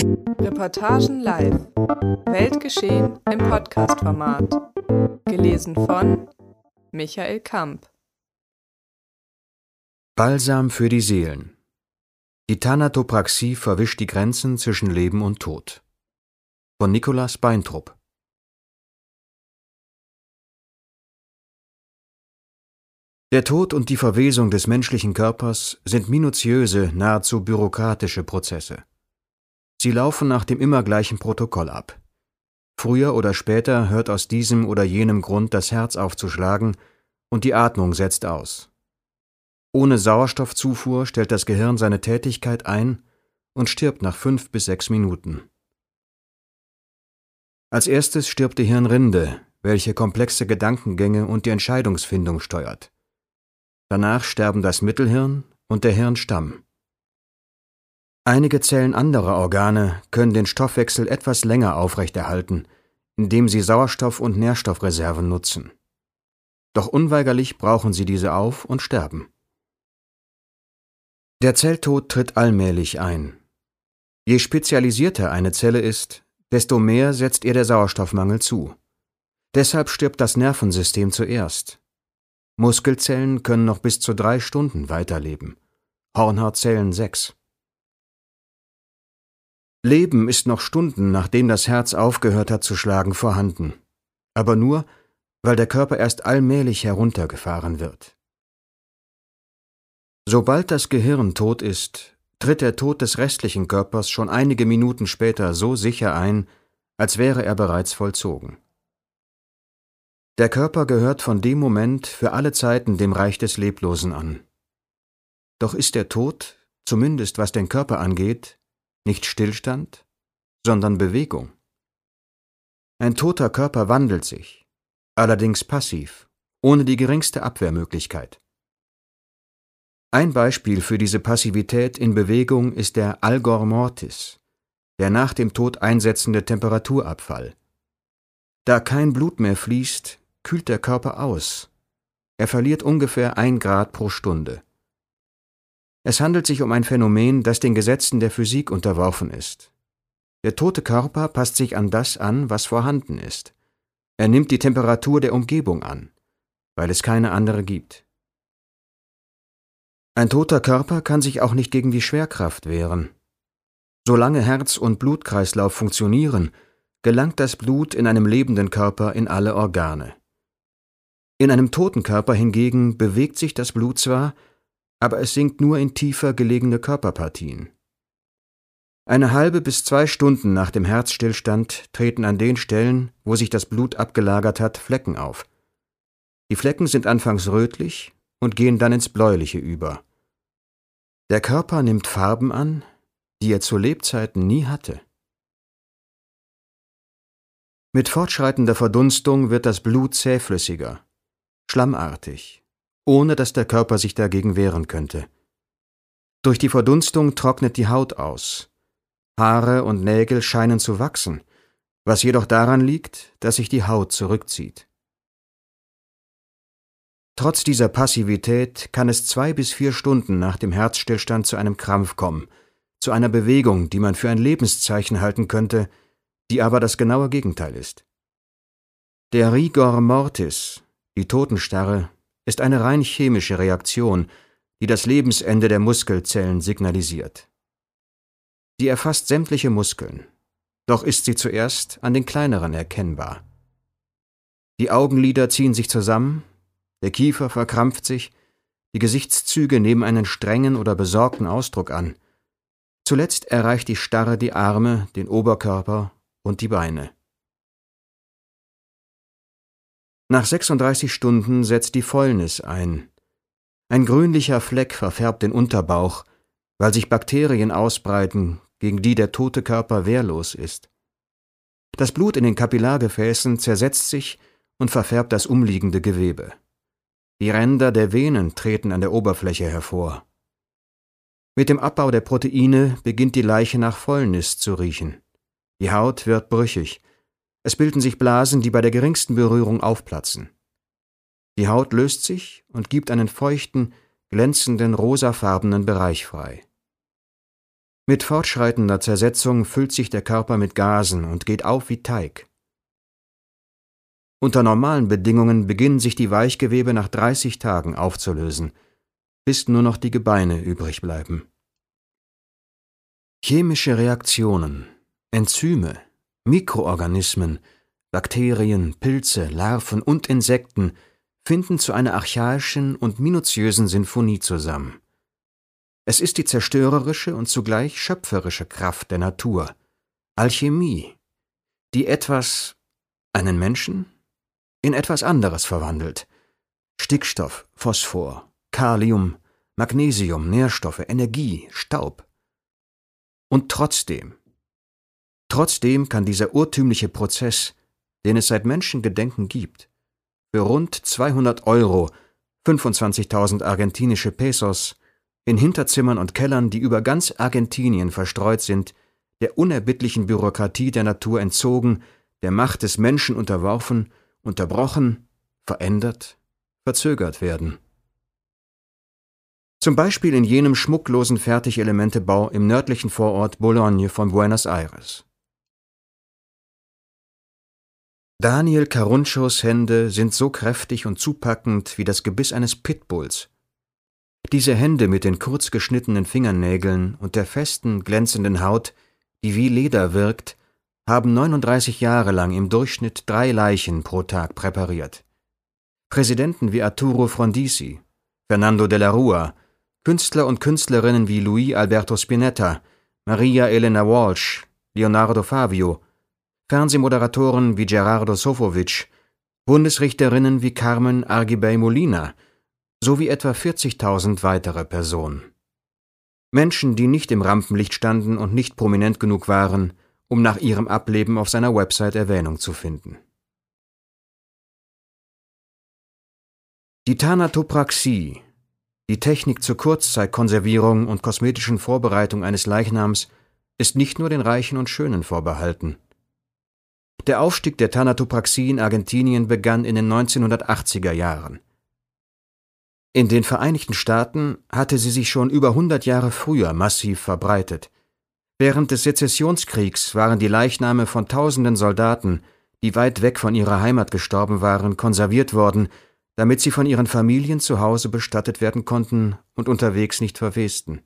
Reportagen live. Weltgeschehen im Podcast-Format. Gelesen von Michael Kamp. Balsam für die Seelen. Die Thanatopraxie verwischt die Grenzen zwischen Leben und Tod. Von Nikolaus Beintrup. Der Tod und die Verwesung des menschlichen Körpers sind minutiöse, nahezu bürokratische Prozesse. Sie laufen nach dem immer gleichen Protokoll ab. Früher oder später hört aus diesem oder jenem Grund das Herz aufzuschlagen und die Atmung setzt aus. Ohne Sauerstoffzufuhr stellt das Gehirn seine Tätigkeit ein und stirbt nach fünf bis sechs Minuten. Als erstes stirbt die Hirnrinde, welche komplexe Gedankengänge und die Entscheidungsfindung steuert. Danach sterben das Mittelhirn und der Hirnstamm. Einige Zellen anderer Organe können den Stoffwechsel etwas länger aufrechterhalten, indem sie Sauerstoff- und Nährstoffreserven nutzen. Doch unweigerlich brauchen sie diese auf und sterben. Der Zelltod tritt allmählich ein. Je spezialisierter eine Zelle ist, desto mehr setzt ihr der Sauerstoffmangel zu. Deshalb stirbt das Nervensystem zuerst. Muskelzellen können noch bis zu drei Stunden weiterleben, Hornhautzellen sechs. Leben ist noch Stunden, nachdem das Herz aufgehört hat zu schlagen, vorhanden, aber nur, weil der Körper erst allmählich heruntergefahren wird. Sobald das Gehirn tot ist, tritt der Tod des restlichen Körpers schon einige Minuten später so sicher ein, als wäre er bereits vollzogen. Der Körper gehört von dem Moment für alle Zeiten dem Reich des Leblosen an. Doch ist der Tod, zumindest was den Körper angeht, nicht Stillstand, sondern Bewegung. Ein toter Körper wandelt sich, allerdings passiv, ohne die geringste Abwehrmöglichkeit. Ein Beispiel für diese Passivität in Bewegung ist der Algor Mortis, der nach dem Tod einsetzende Temperaturabfall. Da kein Blut mehr fließt, kühlt der Körper aus. Er verliert ungefähr ein Grad pro Stunde. Es handelt sich um ein Phänomen, das den Gesetzen der Physik unterworfen ist. Der tote Körper passt sich an das an, was vorhanden ist. Er nimmt die Temperatur der Umgebung an, weil es keine andere gibt. Ein toter Körper kann sich auch nicht gegen die Schwerkraft wehren. Solange Herz und Blutkreislauf funktionieren, gelangt das Blut in einem lebenden Körper in alle Organe. In einem toten Körper hingegen bewegt sich das Blut zwar, aber es sinkt nur in tiefer gelegene Körperpartien. Eine halbe bis zwei Stunden nach dem Herzstillstand treten an den Stellen, wo sich das Blut abgelagert hat, Flecken auf. Die Flecken sind anfangs rötlich und gehen dann ins Bläuliche über. Der Körper nimmt Farben an, die er zu Lebzeiten nie hatte. Mit fortschreitender Verdunstung wird das Blut zähflüssiger, schlammartig ohne dass der Körper sich dagegen wehren könnte. Durch die Verdunstung trocknet die Haut aus. Haare und Nägel scheinen zu wachsen, was jedoch daran liegt, dass sich die Haut zurückzieht. Trotz dieser Passivität kann es zwei bis vier Stunden nach dem Herzstillstand zu einem Krampf kommen, zu einer Bewegung, die man für ein Lebenszeichen halten könnte, die aber das genaue Gegenteil ist. Der Rigor Mortis, die Totenstarre, ist eine rein chemische Reaktion, die das Lebensende der Muskelzellen signalisiert. Sie erfasst sämtliche Muskeln, doch ist sie zuerst an den kleineren erkennbar. Die Augenlider ziehen sich zusammen, der Kiefer verkrampft sich, die Gesichtszüge nehmen einen strengen oder besorgten Ausdruck an. Zuletzt erreicht die Starre die Arme, den Oberkörper und die Beine. Nach 36 Stunden setzt die Fäulnis ein. Ein grünlicher Fleck verfärbt den Unterbauch, weil sich Bakterien ausbreiten, gegen die der tote Körper wehrlos ist. Das Blut in den Kapillargefäßen zersetzt sich und verfärbt das umliegende Gewebe. Die Ränder der Venen treten an der Oberfläche hervor. Mit dem Abbau der Proteine beginnt die Leiche nach Fäulnis zu riechen. Die Haut wird brüchig, es bilden sich Blasen, die bei der geringsten Berührung aufplatzen. Die Haut löst sich und gibt einen feuchten, glänzenden, rosafarbenen Bereich frei. Mit fortschreitender Zersetzung füllt sich der Körper mit Gasen und geht auf wie Teig. Unter normalen Bedingungen beginnen sich die Weichgewebe nach 30 Tagen aufzulösen, bis nur noch die Gebeine übrig bleiben. Chemische Reaktionen, Enzyme, Mikroorganismen, Bakterien, Pilze, Larven und Insekten finden zu einer archaischen und minutiösen Sinfonie zusammen. Es ist die zerstörerische und zugleich schöpferische Kraft der Natur, Alchemie, die etwas, einen Menschen, in etwas anderes verwandelt. Stickstoff, Phosphor, Kalium, Magnesium, Nährstoffe, Energie, Staub. Und trotzdem, trotzdem kann dieser urtümliche Prozess, den es seit Menschengedenken gibt, für rund 200 Euro, 25.000 argentinische Pesos, in Hinterzimmern und Kellern, die über ganz Argentinien verstreut sind, der unerbittlichen Bürokratie der Natur entzogen, der Macht des Menschen unterworfen, unterbrochen, verändert, verzögert werden. Zum Beispiel in jenem schmucklosen Fertigelementebau im nördlichen Vorort Bologne von Buenos Aires. Daniel Carunchos Hände sind so kräftig und zupackend wie das Gebiss eines Pitbulls. Diese Hände mit den kurz geschnittenen Fingernägeln und der festen, glänzenden Haut, die wie Leder wirkt, haben 39 Jahre lang im Durchschnitt drei Leichen pro Tag präpariert. Präsidenten wie Arturo Frondizi, Fernando de la Rua, Künstler und Künstlerinnen wie Luis Alberto Spinetta, Maria Elena Walsh, Leonardo Favio, Fernsehmoderatoren wie Gerardo Sofovich, Bundesrichterinnen wie Carmen Argibey Molina sowie etwa 40.000 weitere Personen. Menschen, die nicht im Rampenlicht standen und nicht prominent genug waren, um nach ihrem Ableben auf seiner Website Erwähnung zu finden. Die Thanatopraxie, die Technik zur Kurzzeitkonservierung und kosmetischen Vorbereitung eines Leichnams, ist nicht nur den Reichen und Schönen vorbehalten. Der Aufstieg der Thanatopraxie in Argentinien begann in den 1980er Jahren. In den Vereinigten Staaten hatte sie sich schon über 100 Jahre früher massiv verbreitet. Während des Sezessionskriegs waren die Leichname von tausenden Soldaten, die weit weg von ihrer Heimat gestorben waren, konserviert worden, damit sie von ihren Familien zu Hause bestattet werden konnten und unterwegs nicht verwesten.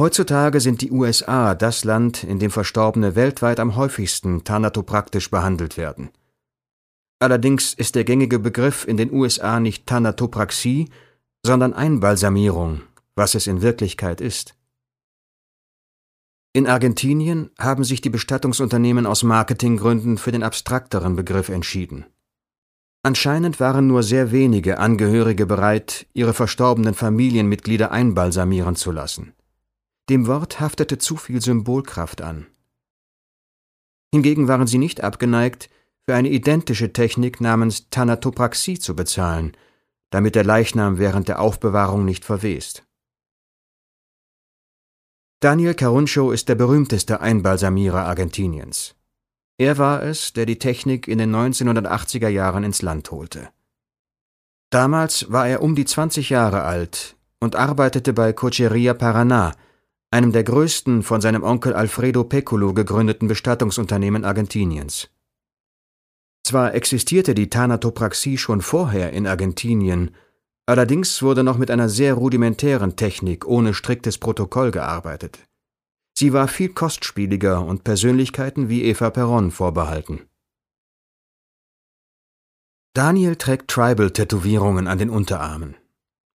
Heutzutage sind die USA das Land, in dem Verstorbene weltweit am häufigsten thanatopraktisch behandelt werden. Allerdings ist der gängige Begriff in den USA nicht Thanatopraxie, sondern Einbalsamierung, was es in Wirklichkeit ist. In Argentinien haben sich die Bestattungsunternehmen aus Marketinggründen für den abstrakteren Begriff entschieden. Anscheinend waren nur sehr wenige Angehörige bereit, ihre verstorbenen Familienmitglieder einbalsamieren zu lassen. Dem Wort haftete zu viel Symbolkraft an. Hingegen waren sie nicht abgeneigt, für eine identische Technik namens Thanatopraxie zu bezahlen, damit der Leichnam während der Aufbewahrung nicht verwest. Daniel Caruncho ist der berühmteste Einbalsamierer Argentiniens. Er war es, der die Technik in den 1980er Jahren ins Land holte. Damals war er um die 20 Jahre alt und arbeitete bei Cocheria Paraná, einem der größten von seinem Onkel Alfredo Peculo gegründeten Bestattungsunternehmen Argentiniens. Zwar existierte die Thanatopraxie schon vorher in Argentinien Allerdings wurde noch mit einer sehr rudimentären Technik ohne striktes Protokoll gearbeitet. Sie war viel kostspieliger und Persönlichkeiten wie Eva Perron vorbehalten. Daniel trägt Tribal-Tätowierungen an den Unterarmen,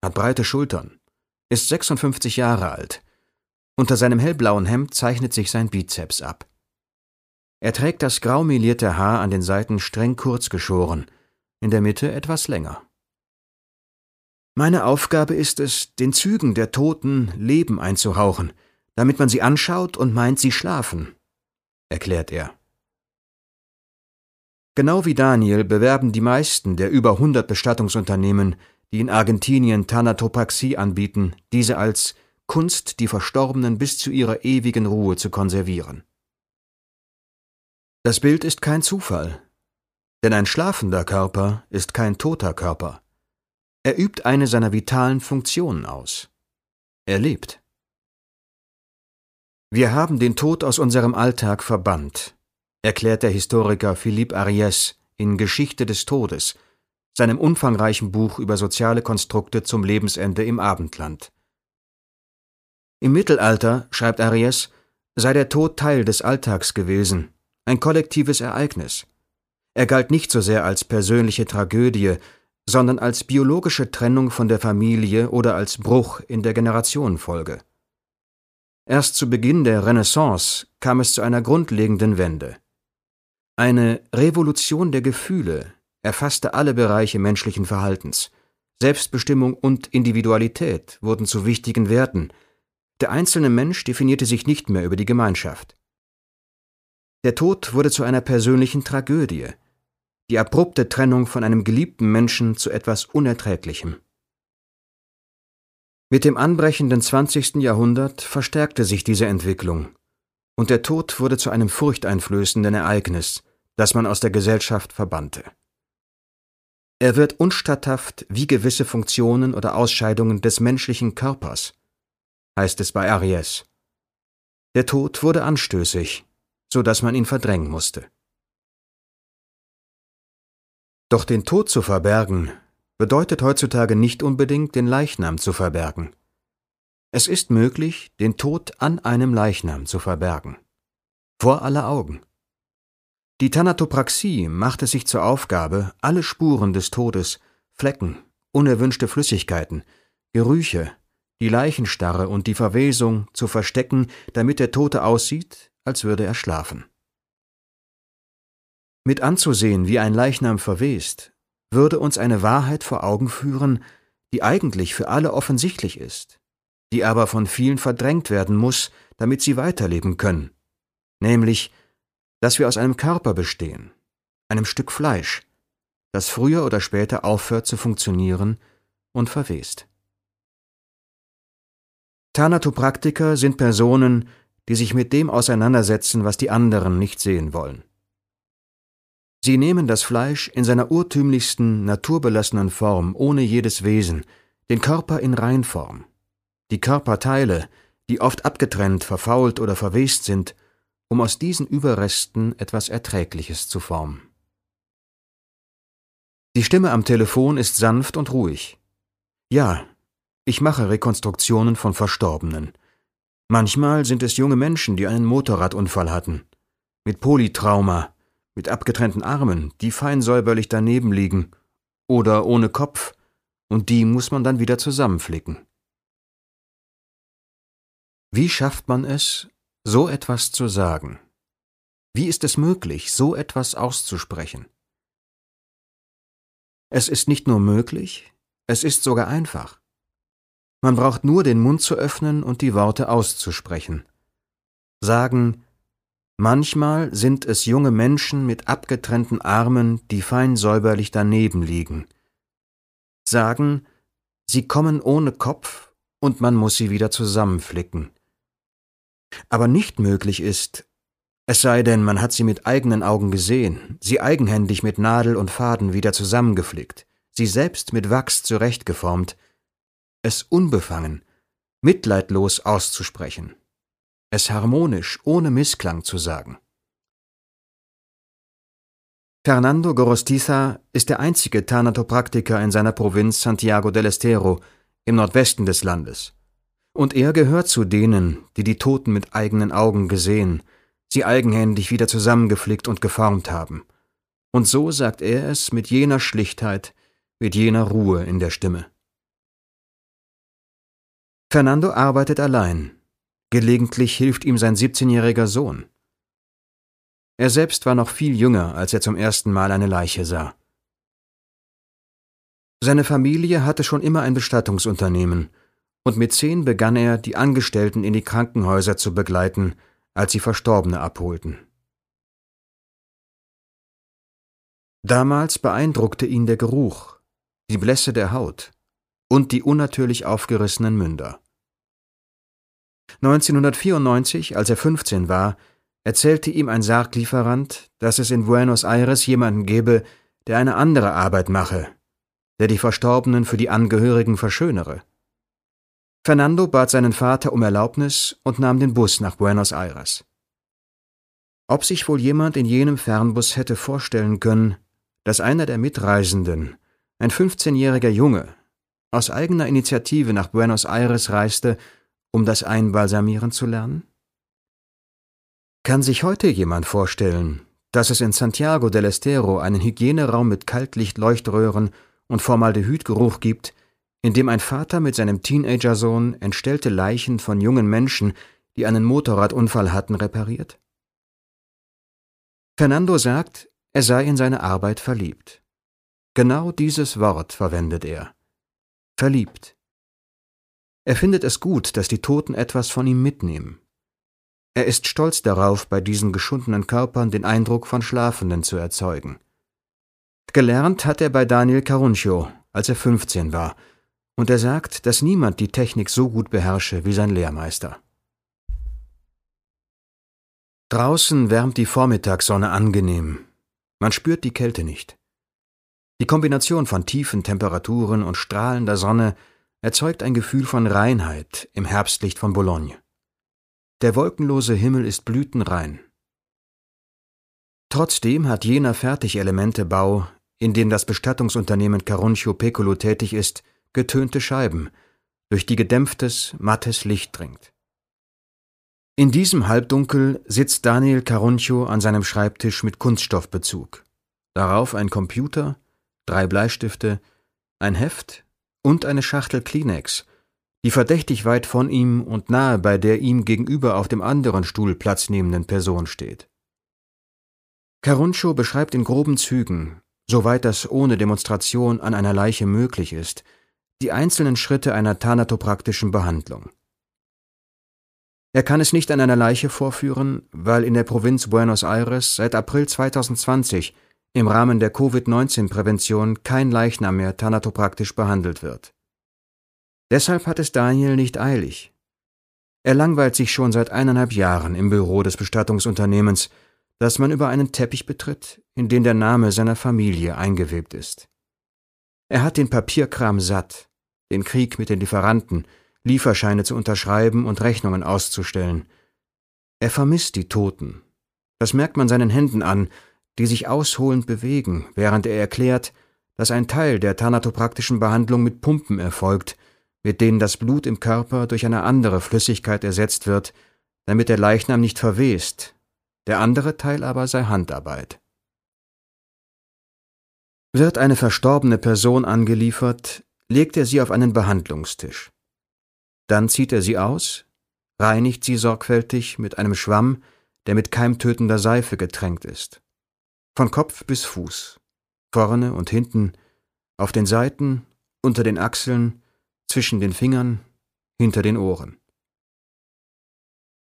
hat breite Schultern, ist 56 Jahre alt. Unter seinem hellblauen Hemd zeichnet sich sein Bizeps ab. Er trägt das grau melierte Haar an den Seiten streng kurz geschoren, in der Mitte etwas länger. Meine Aufgabe ist es, den Zügen der Toten Leben einzuhauchen, damit man sie anschaut und meint, sie schlafen, erklärt er. Genau wie Daniel bewerben die meisten der über 100 Bestattungsunternehmen, die in Argentinien Thanatopraxie anbieten, diese als Kunst, die Verstorbenen bis zu ihrer ewigen Ruhe zu konservieren. Das Bild ist kein Zufall, denn ein schlafender Körper ist kein toter Körper. Er übt eine seiner vitalen Funktionen aus. Er lebt. Wir haben den Tod aus unserem Alltag verbannt, erklärt der Historiker Philippe Ariès in Geschichte des Todes, seinem umfangreichen Buch über soziale Konstrukte zum Lebensende im Abendland. Im Mittelalter, schreibt Ariès, sei der Tod Teil des Alltags gewesen, ein kollektives Ereignis. Er galt nicht so sehr als persönliche Tragödie, sondern als biologische Trennung von der Familie oder als Bruch in der Generationenfolge. Erst zu Beginn der Renaissance kam es zu einer grundlegenden Wende. Eine Revolution der Gefühle erfasste alle Bereiche menschlichen Verhaltens. Selbstbestimmung und Individualität wurden zu wichtigen Werten. Der einzelne Mensch definierte sich nicht mehr über die Gemeinschaft. Der Tod wurde zu einer persönlichen Tragödie, die abrupte Trennung von einem geliebten Menschen zu etwas Unerträglichem. Mit dem anbrechenden 20. Jahrhundert verstärkte sich diese Entwicklung, und der Tod wurde zu einem furchteinflößenden Ereignis, das man aus der Gesellschaft verbannte. Er wird unstatthaft wie gewisse Funktionen oder Ausscheidungen des menschlichen Körpers, heißt es bei Ariès. Der Tod wurde anstößig, so dass man ihn verdrängen musste. Doch den Tod zu verbergen, bedeutet heutzutage nicht unbedingt, den Leichnam zu verbergen. Es ist möglich, den Tod an einem Leichnam zu verbergen. Vor aller Augen. Die Thanatopraxie macht es sich zur Aufgabe, alle Spuren des Todes, Flecken, unerwünschte Flüssigkeiten, Gerüche, die Leichenstarre und die Verwesung zu verstecken, damit der Tote aussieht, als würde er schlafen. Mit anzusehen, wie ein Leichnam verwest, würde uns eine Wahrheit vor Augen führen, die eigentlich für alle offensichtlich ist, die aber von vielen verdrängt werden muss, damit sie weiterleben können, nämlich, dass wir aus einem Körper bestehen, einem Stück Fleisch, das früher oder später aufhört zu funktionieren und verwest. Thanatopraktiker sind Personen, die sich mit dem auseinandersetzen, was die anderen nicht sehen wollen. Sie nehmen das Fleisch in seiner urtümlichsten, naturbelassenen Form, ohne jedes Wesen, den Körper in Reinform, die Körperteile, die oft abgetrennt, verfault oder verwest sind, um aus diesen Überresten etwas Erträgliches zu formen. Die Stimme am Telefon ist sanft und ruhig. Ja, ich mache Rekonstruktionen von Verstorbenen. Manchmal sind es junge Menschen, die einen Motorradunfall hatten, mit Polytrauma, mit abgetrennten Armen, die fein säuberlich daneben liegen, oder ohne Kopf, und die muss man dann wieder zusammenflicken. Wie schafft man es, so etwas zu sagen? Wie ist es möglich, so etwas auszusprechen? Es ist nicht nur möglich, es ist sogar einfach. Man braucht nur den Mund zu öffnen und die Worte auszusprechen. Sagen, Manchmal sind es junge Menschen mit abgetrennten Armen, die fein säuberlich daneben liegen. Sagen, sie kommen ohne Kopf und man muss sie wieder zusammenflicken. Aber nicht möglich ist, es sei denn, man hat sie mit eigenen Augen gesehen, sie eigenhändig mit Nadel und Faden wieder zusammengeflickt, sie selbst mit Wachs zurechtgeformt, es unbefangen, mitleidlos auszusprechen es harmonisch, ohne Missklang zu sagen. Fernando Gorostiza ist der einzige Thanatopraktiker in seiner Provinz Santiago del Estero im Nordwesten des Landes. Und er gehört zu denen, die die Toten mit eigenen Augen gesehen, sie eigenhändig wieder zusammengeflickt und geformt haben. Und so sagt er es mit jener Schlichtheit, mit jener Ruhe in der Stimme. Fernando arbeitet allein, Gelegentlich hilft ihm sein 17-jähriger Sohn. Er selbst war noch viel jünger, als er zum ersten Mal eine Leiche sah. Seine Familie hatte schon immer ein Bestattungsunternehmen, und mit zehn begann er, die Angestellten in die Krankenhäuser zu begleiten, als sie Verstorbene abholten. Damals beeindruckte ihn der Geruch, die Blässe der Haut und die unnatürlich aufgerissenen Münder. 1994, als er 15 war, erzählte ihm ein Sarglieferant, dass es in Buenos Aires jemanden gebe, der eine andere Arbeit mache, der die Verstorbenen für die Angehörigen verschönere. Fernando bat seinen Vater um Erlaubnis und nahm den Bus nach Buenos Aires. Ob sich wohl jemand in jenem Fernbus hätte vorstellen können, dass einer der Mitreisenden, ein 15-jähriger Junge, aus eigener Initiative nach Buenos Aires reiste, um das Einbalsamieren zu lernen? Kann sich heute jemand vorstellen, dass es in Santiago del Estero einen Hygieneraum mit Kaltlichtleuchtröhren und Formaldehydgeruch gibt, in dem ein Vater mit seinem Teenagersohn entstellte Leichen von jungen Menschen, die einen Motorradunfall hatten, repariert? Fernando sagt, er sei in seine Arbeit verliebt. Genau dieses Wort verwendet er. Verliebt. Er findet es gut, dass die Toten etwas von ihm mitnehmen. Er ist stolz darauf, bei diesen geschundenen Körpern den Eindruck von Schlafenden zu erzeugen. Gelernt hat er bei Daniel Caruncio, als er 15 war, und er sagt, dass niemand die Technik so gut beherrsche wie sein Lehrmeister. Draußen wärmt die Vormittagssonne angenehm. Man spürt die Kälte nicht. Die Kombination von tiefen Temperaturen und strahlender Sonne erzeugt ein Gefühl von Reinheit im Herbstlicht von Boulogne. Der wolkenlose Himmel ist blütenrein. Trotzdem hat jener Fertigelementebau, in dem das Bestattungsunternehmen Caruncio Pecolo tätig ist, getönte Scheiben, durch die gedämpftes, mattes Licht dringt. In diesem Halbdunkel sitzt Daniel Caruncio an seinem Schreibtisch mit Kunststoffbezug. Darauf ein Computer, drei Bleistifte, ein Heft und eine Schachtel Kleenex, die verdächtig weit von ihm und nahe bei der ihm gegenüber auf dem anderen Stuhl Platz nehmenden Person steht. Caruncho beschreibt in groben Zügen, soweit das ohne Demonstration an einer Leiche möglich ist, die einzelnen Schritte einer thanatopraktischen Behandlung. Er kann es nicht an einer Leiche vorführen, weil in der Provinz Buenos Aires seit April 2020 im Rahmen der Covid-19-Prävention kein Leichnam mehr thanatopraktisch behandelt wird. Deshalb hat es Daniel nicht eilig. Er langweilt sich schon seit eineinhalb Jahren im Büro des Bestattungsunternehmens, das man über einen Teppich betritt, in den der Name seiner Familie eingewebt ist. Er hat den Papierkram satt, den Krieg mit den Lieferanten, Lieferscheine zu unterschreiben und Rechnungen auszustellen. Er vermisst die Toten. Das merkt man seinen Händen an, die sich ausholend bewegen, während er erklärt, dass ein Teil der thanatopraktischen Behandlung mit Pumpen erfolgt, mit denen das Blut im Körper durch eine andere Flüssigkeit ersetzt wird, damit der Leichnam nicht verwest, der andere Teil aber sei Handarbeit. Wird eine verstorbene Person angeliefert, legt er sie auf einen Behandlungstisch. Dann zieht er sie aus, reinigt sie sorgfältig mit einem Schwamm, der mit keimtötender Seife getränkt ist. Von Kopf bis Fuß, vorne und hinten, auf den Seiten, unter den Achseln, zwischen den Fingern, hinter den Ohren.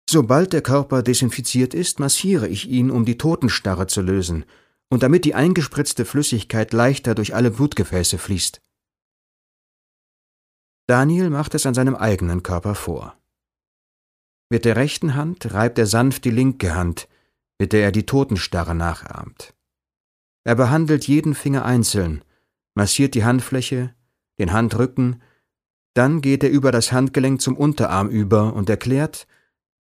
Sobald der Körper desinfiziert ist, massiere ich ihn, um die Totenstarre zu lösen und damit die eingespritzte Flüssigkeit leichter durch alle Blutgefäße fließt. Daniel macht es an seinem eigenen Körper vor. Mit der rechten Hand reibt er sanft die linke Hand, mit der er die Totenstarre nachahmt. Er behandelt jeden Finger einzeln, massiert die Handfläche, den Handrücken dann geht er über das Handgelenk zum Unterarm über und erklärt,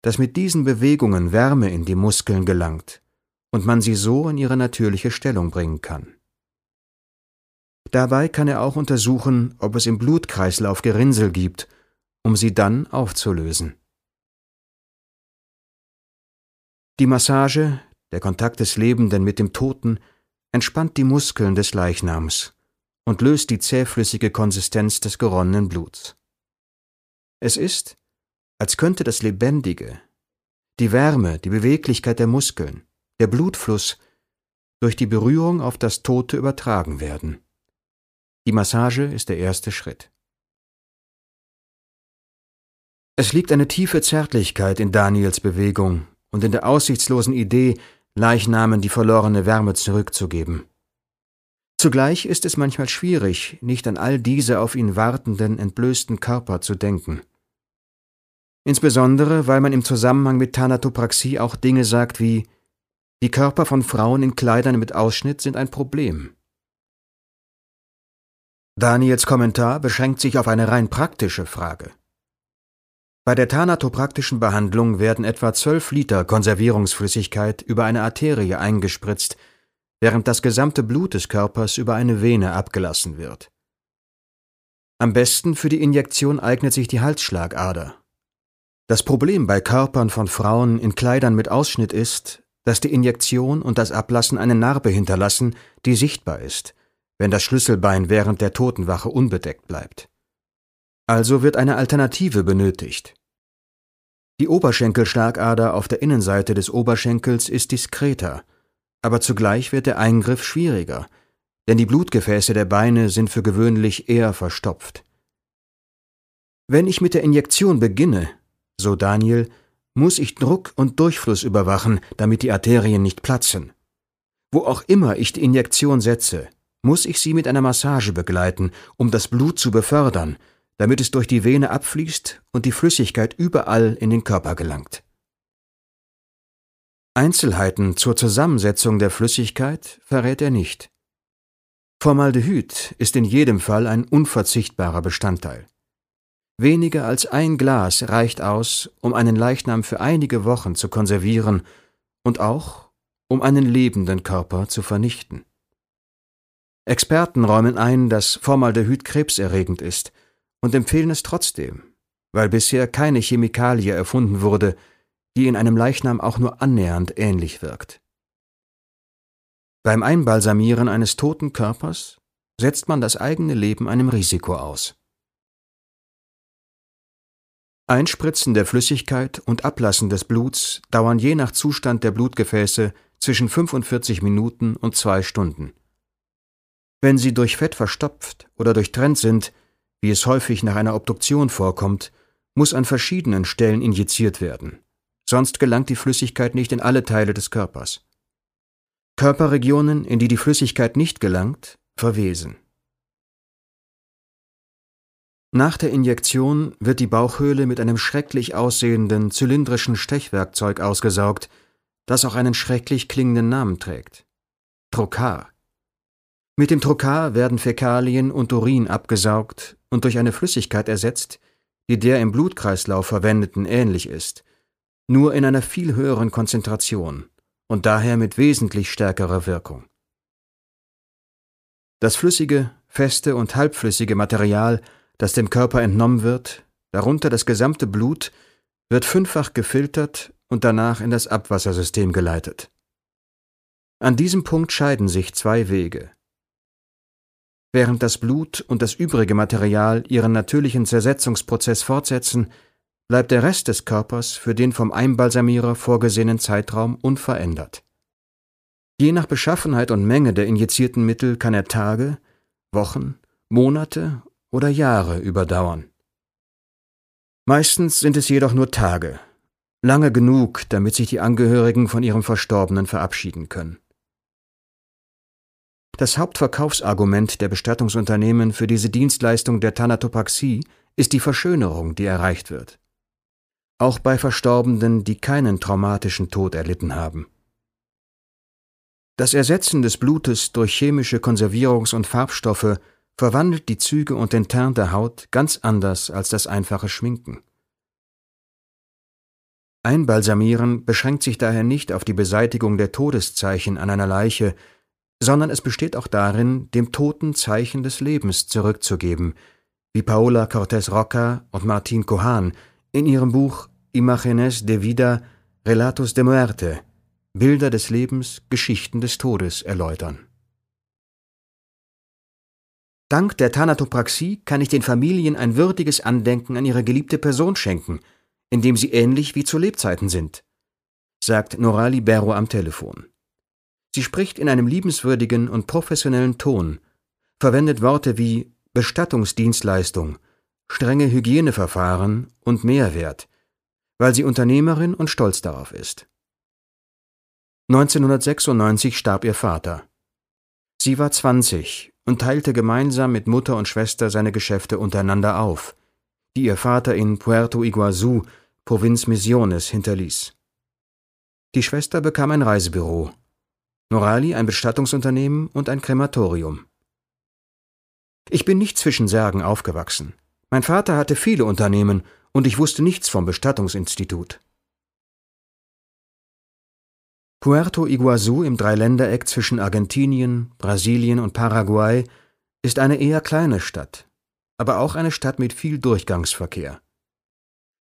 dass mit diesen Bewegungen Wärme in die Muskeln gelangt und man sie so in ihre natürliche Stellung bringen kann. Dabei kann er auch untersuchen, ob es im Blutkreislauf Gerinnsel gibt, um sie dann aufzulösen. Die Massage, der Kontakt des Lebenden mit dem Toten, entspannt die Muskeln des Leichnams und löst die zähflüssige Konsistenz des geronnenen Bluts. Es ist, als könnte das Lebendige, die Wärme, die Beweglichkeit der Muskeln, der Blutfluss durch die Berührung auf das Tote übertragen werden. Die Massage ist der erste Schritt. Es liegt eine tiefe Zärtlichkeit in Daniels Bewegung und in der aussichtslosen Idee, Leichnamen die verlorene Wärme zurückzugeben. Zugleich ist es manchmal schwierig, nicht an all diese auf ihn wartenden, entblößten Körper zu denken. Insbesondere, weil man im Zusammenhang mit Thanatopraxie auch Dinge sagt wie die Körper von Frauen in Kleidern mit Ausschnitt sind ein Problem. Daniels Kommentar beschränkt sich auf eine rein praktische Frage. Bei der thanatopraktischen Behandlung werden etwa 12 Liter Konservierungsflüssigkeit über eine Arterie eingespritzt, während das gesamte Blut des Körpers über eine Vene abgelassen wird. Am besten für die Injektion eignet sich die Halsschlagader. Das Problem bei Körpern von Frauen in Kleidern mit Ausschnitt ist, dass die Injektion und das Ablassen eine Narbe hinterlassen, die sichtbar ist, wenn das Schlüsselbein während der Totenwache unbedeckt bleibt. Also wird eine Alternative benötigt. Die Oberschenkelschlagader auf der Innenseite des Oberschenkels ist diskreter, aber zugleich wird der Eingriff schwieriger, denn die Blutgefäße der Beine sind für gewöhnlich eher verstopft. Wenn ich mit der Injektion beginne, so Daniel, muss ich Druck und Durchfluss überwachen, damit die Arterien nicht platzen. Wo auch immer ich die Injektion setze, muss ich sie mit einer Massage begleiten, um das Blut zu befördern, damit es durch die Vene abfließt und die Flüssigkeit überall in den Körper gelangt. Einzelheiten zur Zusammensetzung der Flüssigkeit verrät er nicht. Formaldehyd ist in jedem Fall ein unverzichtbarer Bestandteil. Weniger als ein Glas reicht aus, um einen Leichnam für einige Wochen zu konservieren und auch, um einen lebenden Körper zu vernichten. Experten räumen ein, dass Formaldehyd krebserregend ist und empfehlen es trotzdem, weil bisher keine Chemikalie erfunden wurde, die in einem Leichnam auch nur annähernd ähnlich wirkt. Beim Einbalsamieren eines toten Körpers setzt man das eigene Leben einem Risiko aus. Einspritzen der Flüssigkeit und Ablassen des Bluts dauern je nach Zustand der Blutgefäße zwischen 45 Minuten und zwei Stunden. Wenn sie durch Fett verstopft oder durchtrennt sind, wie es häufig nach einer Obduktion vorkommt, muss an verschiedenen Stellen injiziert werden, sonst gelangt die Flüssigkeit nicht in alle Teile des Körpers. Körperregionen, in die die Flüssigkeit nicht gelangt, verwesen. Nach der Injektion wird die Bauchhöhle mit einem schrecklich aussehenden zylindrischen Stechwerkzeug ausgesaugt, das auch einen schrecklich klingenden Namen trägt. Trokar. Mit dem Trokar werden Fäkalien und Urin abgesaugt und durch eine Flüssigkeit ersetzt, die der im Blutkreislauf verwendeten ähnlich ist, nur in einer viel höheren Konzentration und daher mit wesentlich stärkerer Wirkung. Das flüssige, feste und halbflüssige Material, das dem Körper entnommen wird, darunter das gesamte Blut, wird fünffach gefiltert und danach in das Abwassersystem geleitet. An diesem Punkt scheiden sich zwei Wege. Während das Blut und das übrige Material ihren natürlichen Zersetzungsprozess fortsetzen, bleibt der Rest des Körpers für den vom Einbalsamierer vorgesehenen Zeitraum unverändert. Je nach Beschaffenheit und Menge der injizierten Mittel kann er Tage, Wochen, Monate oder Jahre überdauern. Meistens sind es jedoch nur Tage, lange genug, damit sich die Angehörigen von ihrem Verstorbenen verabschieden können. Das Hauptverkaufsargument der Bestattungsunternehmen für diese Dienstleistung der Thanatopraxie ist die Verschönerung, die erreicht wird auch bei Verstorbenen, die keinen traumatischen Tod erlitten haben. Das Ersetzen des Blutes durch chemische Konservierungs- und Farbstoffe verwandelt die Züge und den Teint der Haut ganz anders als das einfache Schminken. Einbalsamieren beschränkt sich daher nicht auf die Beseitigung der Todeszeichen an einer Leiche, sondern es besteht auch darin, dem Toten Zeichen des Lebens zurückzugeben, wie Paola Cortés Roca und Martin Cohan in ihrem Buch Imágenes de vida, Relatos de muerte, Bilder des Lebens, Geschichten des Todes erläutern. Dank der Thanatopraxie kann ich den Familien ein würdiges Andenken an ihre geliebte Person schenken, indem sie ähnlich wie zu Lebzeiten sind, sagt Nora Libero am Telefon. Sie spricht in einem liebenswürdigen und professionellen Ton, verwendet Worte wie Bestattungsdienstleistung, strenge Hygieneverfahren und Mehrwert, weil sie Unternehmerin und stolz darauf ist. 1996 starb ihr Vater. Sie war 20 und teilte gemeinsam mit Mutter und Schwester seine Geschäfte untereinander auf, die ihr Vater in Puerto Iguazú, Provinz Misiones, hinterließ. Die Schwester bekam ein Reisebüro, Norali ein Bestattungsunternehmen und ein Krematorium. Ich bin nicht zwischen Särgen aufgewachsen. Mein Vater hatte viele Unternehmen und ich wusste nichts vom Bestattungsinstitut. Puerto Iguazú im Dreiländereck zwischen Argentinien, Brasilien und Paraguay ist eine eher kleine Stadt, aber auch eine Stadt mit viel Durchgangsverkehr.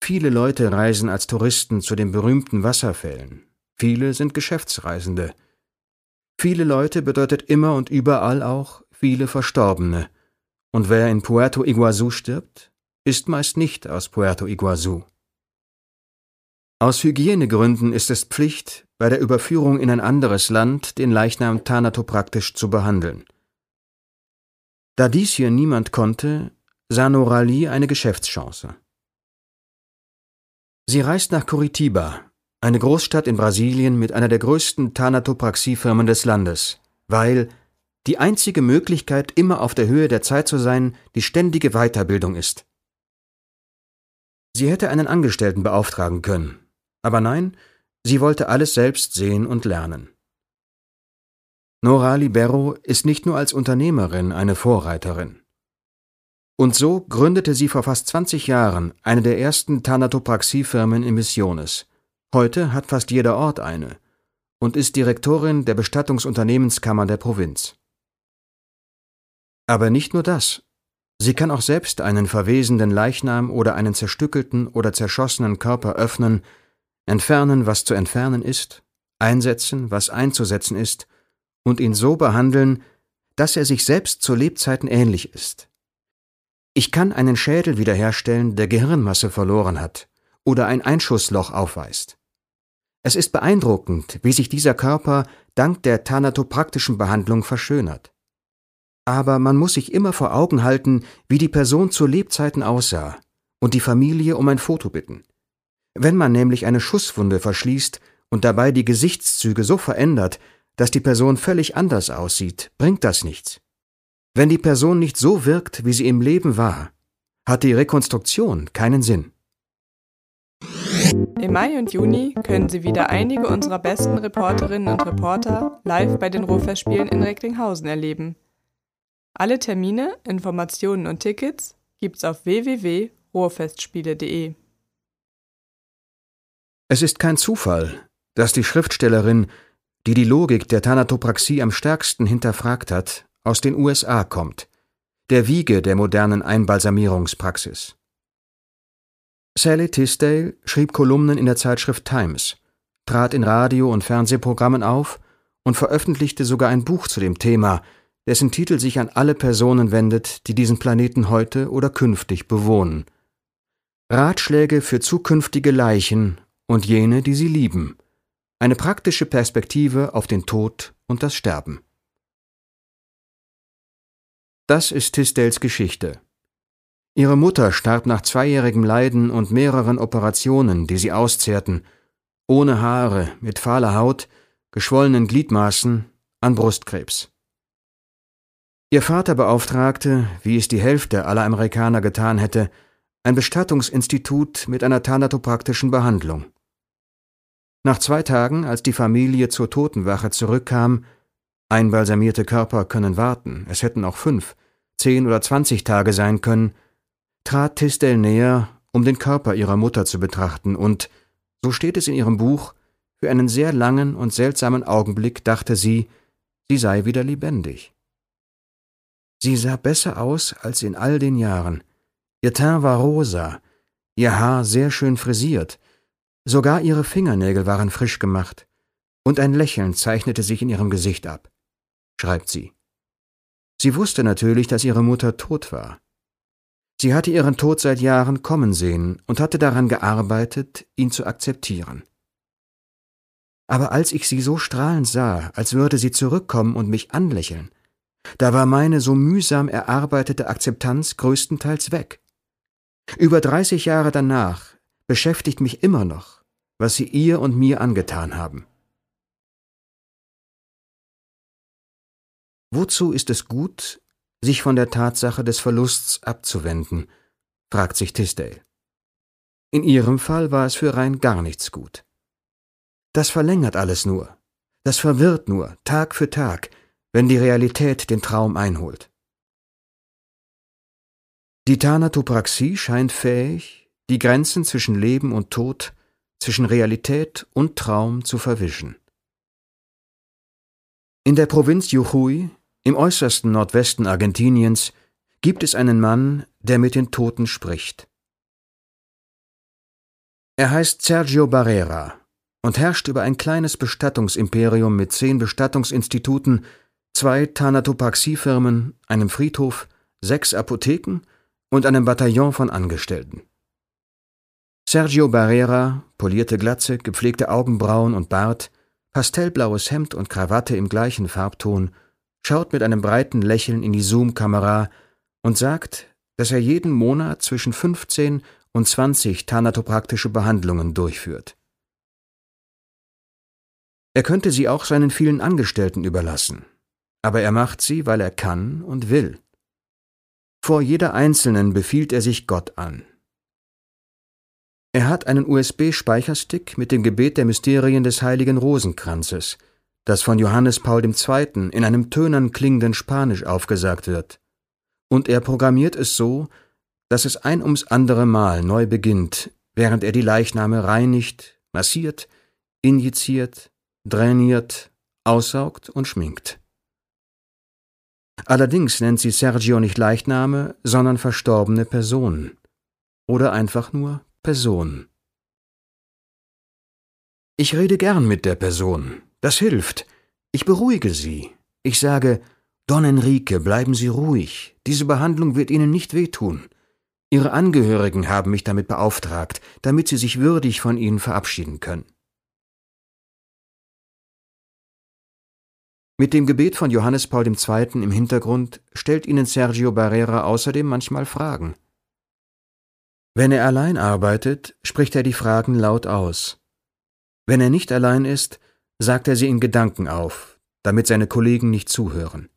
Viele Leute reisen als Touristen zu den berühmten Wasserfällen, viele sind Geschäftsreisende. Viele Leute bedeutet immer und überall auch viele Verstorbene, und wer in Puerto Iguazú stirbt, ist meist nicht aus Puerto Iguazú. Aus Hygienegründen ist es Pflicht, bei der Überführung in ein anderes Land den Leichnam thanatopraktisch zu behandeln. Da dies hier niemand konnte, sah Norali eine Geschäftschance. Sie reist nach Curitiba, eine Großstadt in Brasilien mit einer der größten Thanatopraxiefirmen des Landes, weil die einzige Möglichkeit, immer auf der Höhe der Zeit zu sein, die ständige Weiterbildung ist. Sie hätte einen Angestellten beauftragen können, aber nein, sie wollte alles selbst sehen und lernen. Nora Libero ist nicht nur als Unternehmerin eine Vorreiterin. Und so gründete sie vor fast 20 Jahren eine der ersten Thanatopraxiefirmen in Missiones. Heute hat fast jeder Ort eine und ist Direktorin der Bestattungsunternehmenskammer der Provinz. Aber nicht nur das. Sie kann auch selbst einen verwesenden Leichnam oder einen zerstückelten oder zerschossenen Körper öffnen, entfernen, was zu entfernen ist, einsetzen, was einzusetzen ist, und ihn so behandeln, dass er sich selbst zu Lebzeiten ähnlich ist. Ich kann einen Schädel wiederherstellen, der Gehirnmasse verloren hat oder ein Einschussloch aufweist. Es ist beeindruckend, wie sich dieser Körper dank der thanatopraktischen Behandlung verschönert. Aber man muss sich immer vor Augen halten, wie die Person zu Lebzeiten aussah und die Familie um ein Foto bitten. Wenn man nämlich eine Schusswunde verschließt und dabei die Gesichtszüge so verändert, dass die Person völlig anders aussieht, bringt das nichts. Wenn die Person nicht so wirkt, wie sie im Leben war, hat die Rekonstruktion keinen Sinn. Im Mai und Juni können Sie wieder einige unserer besten Reporterinnen und Reporter live bei den Ruhrfestspielen in Recklinghausen erleben. Alle Termine, Informationen und Tickets gibt's auf www.ruhrfestspiele.de. Es ist kein Zufall, dass die Schriftstellerin, die die Logik der Thanatopraxie am stärksten hinterfragt hat, aus den USA kommt, der Wiege der modernen Einbalsamierungspraxis. Sally Tisdale schrieb Kolumnen in der Zeitschrift Times, trat in Radio- und Fernsehprogrammen auf und veröffentlichte sogar ein Buch zu dem Thema, dessen Titel sich an alle Personen wendet, die diesen Planeten heute oder künftig bewohnen. Ratschläge für zukünftige Leichen und jene, die sie lieben. Eine praktische Perspektive auf den Tod und das Sterben. Das ist Tisdales Geschichte. Ihre Mutter starb nach zweijährigem Leiden und mehreren Operationen, die sie auszehrten, ohne Haare, mit fahler Haut, geschwollenen Gliedmaßen, an Brustkrebs. Ihr Vater beauftragte, wie es die Hälfte aller Amerikaner getan hätte, ein Bestattungsinstitut mit einer thanatopraktischen Behandlung. Nach zwei Tagen, als die Familie zur Totenwache zurückkam, Einbalsamierte Körper können warten, es hätten auch fünf, zehn oder zwanzig Tage sein können, trat Tisdale näher, um den Körper ihrer Mutter zu betrachten, und, so steht es in ihrem Buch, für einen sehr langen und seltsamen Augenblick dachte sie, sie sei wieder lebendig. Sie sah besser aus als in all den Jahren. Ihr Teint war rosa, ihr Haar sehr schön frisiert, sogar ihre Fingernägel waren frisch gemacht, und ein Lächeln zeichnete sich in ihrem Gesicht ab schreibt sie. Sie wusste natürlich, dass ihre Mutter tot war. Sie hatte ihren Tod seit Jahren kommen sehen und hatte daran gearbeitet, ihn zu akzeptieren. Aber als ich sie so strahlend sah, als würde sie zurückkommen und mich anlächeln, da war meine so mühsam erarbeitete Akzeptanz größtenteils weg. Über dreißig Jahre danach beschäftigt mich immer noch, was sie ihr und mir angetan haben. Wozu ist es gut, sich von der Tatsache des Verlusts abzuwenden? fragt sich Tisdale. In ihrem Fall war es für rein gar nichts gut. Das verlängert alles nur, das verwirrt nur, Tag für Tag, wenn die Realität den Traum einholt. Die Thanatopraxie scheint fähig, die Grenzen zwischen Leben und Tod, zwischen Realität und Traum zu verwischen. In der Provinz Jujuy, im äußersten Nordwesten Argentiniens, gibt es einen Mann, der mit den Toten spricht. Er heißt Sergio Barrera und herrscht über ein kleines Bestattungsimperium mit zehn Bestattungsinstituten, zwei Thanatopraxiefirmen, einem Friedhof, sechs Apotheken und einem Bataillon von Angestellten. Sergio Barrera, polierte Glatze, gepflegte Augenbrauen und Bart, pastellblaues Hemd und Krawatte im gleichen Farbton, schaut mit einem breiten Lächeln in die Zoom-Kamera und sagt, dass er jeden Monat zwischen 15 und 20 thanatopraktische Behandlungen durchführt. Er könnte sie auch seinen vielen Angestellten überlassen, aber er macht sie, weil er kann und will. Vor jeder einzelnen befiehlt er sich Gott an. Er hat einen USB-Speicherstick mit dem Gebet der Mysterien des heiligen Rosenkranzes, das von Johannes Paul II. in einem tönern klingenden Spanisch aufgesagt wird. Und er programmiert es so, dass es ein ums andere Mal neu beginnt, während er die Leichname reinigt, massiert, injiziert, drainiert, aussaugt und schminkt. Allerdings nennt sie Sergio nicht Leichname, sondern verstorbene Personen. Oder einfach nur Person. Ich rede gern mit der Person. Das hilft. Ich beruhige sie. Ich sage, Don Enrique, bleiben Sie ruhig. Diese Behandlung wird Ihnen nicht wehtun. Ihre Angehörigen haben mich damit beauftragt, damit Sie sich würdig von Ihnen verabschieden können. Mit dem Gebet von Johannes Paul II. im Hintergrund stellt Ihnen Sergio Barrera außerdem manchmal Fragen. Wenn er allein arbeitet, spricht er die Fragen laut aus. Wenn er nicht allein ist, sagt er sie in Gedanken auf, damit seine Kollegen nicht zuhören.